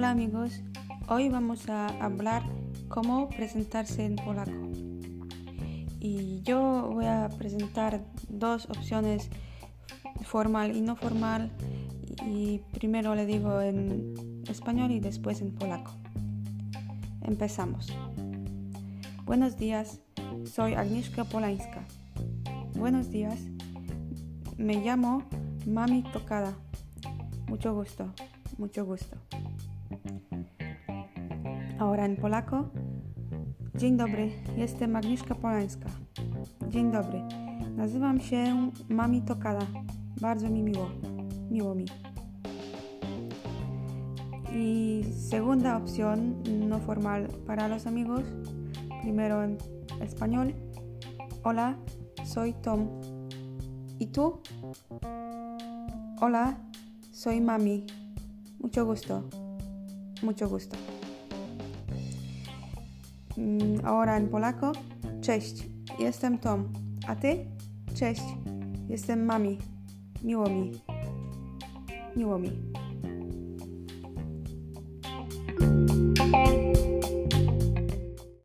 amigos, hoy vamos a hablar cómo presentarse en polaco. Y yo voy a presentar dos opciones, formal y no formal, y primero le digo en español y después en polaco. Empezamos. Buenos días, soy Agnieszka Polańska. Buenos días, me llamo Mami Tocada. Mucho gusto, mucho gusto. Ahora en polaco. Dzień dobry, jestem Agnieszka Polańska. Dzień dobry, nazywam się Mami Tokada. Bardzo mi miło, miło mi. Y segunda opción, no formal para los amigos. Primero en español. Hola, soy Tom. ¿Y tú? Hola, soy Mami. Mucho gusto. Mucho gusto. Mm, ahora en polaco. Cześć, jestem Tom. A ty? Cześć, jestem Mami. Miło mi. Miło mi.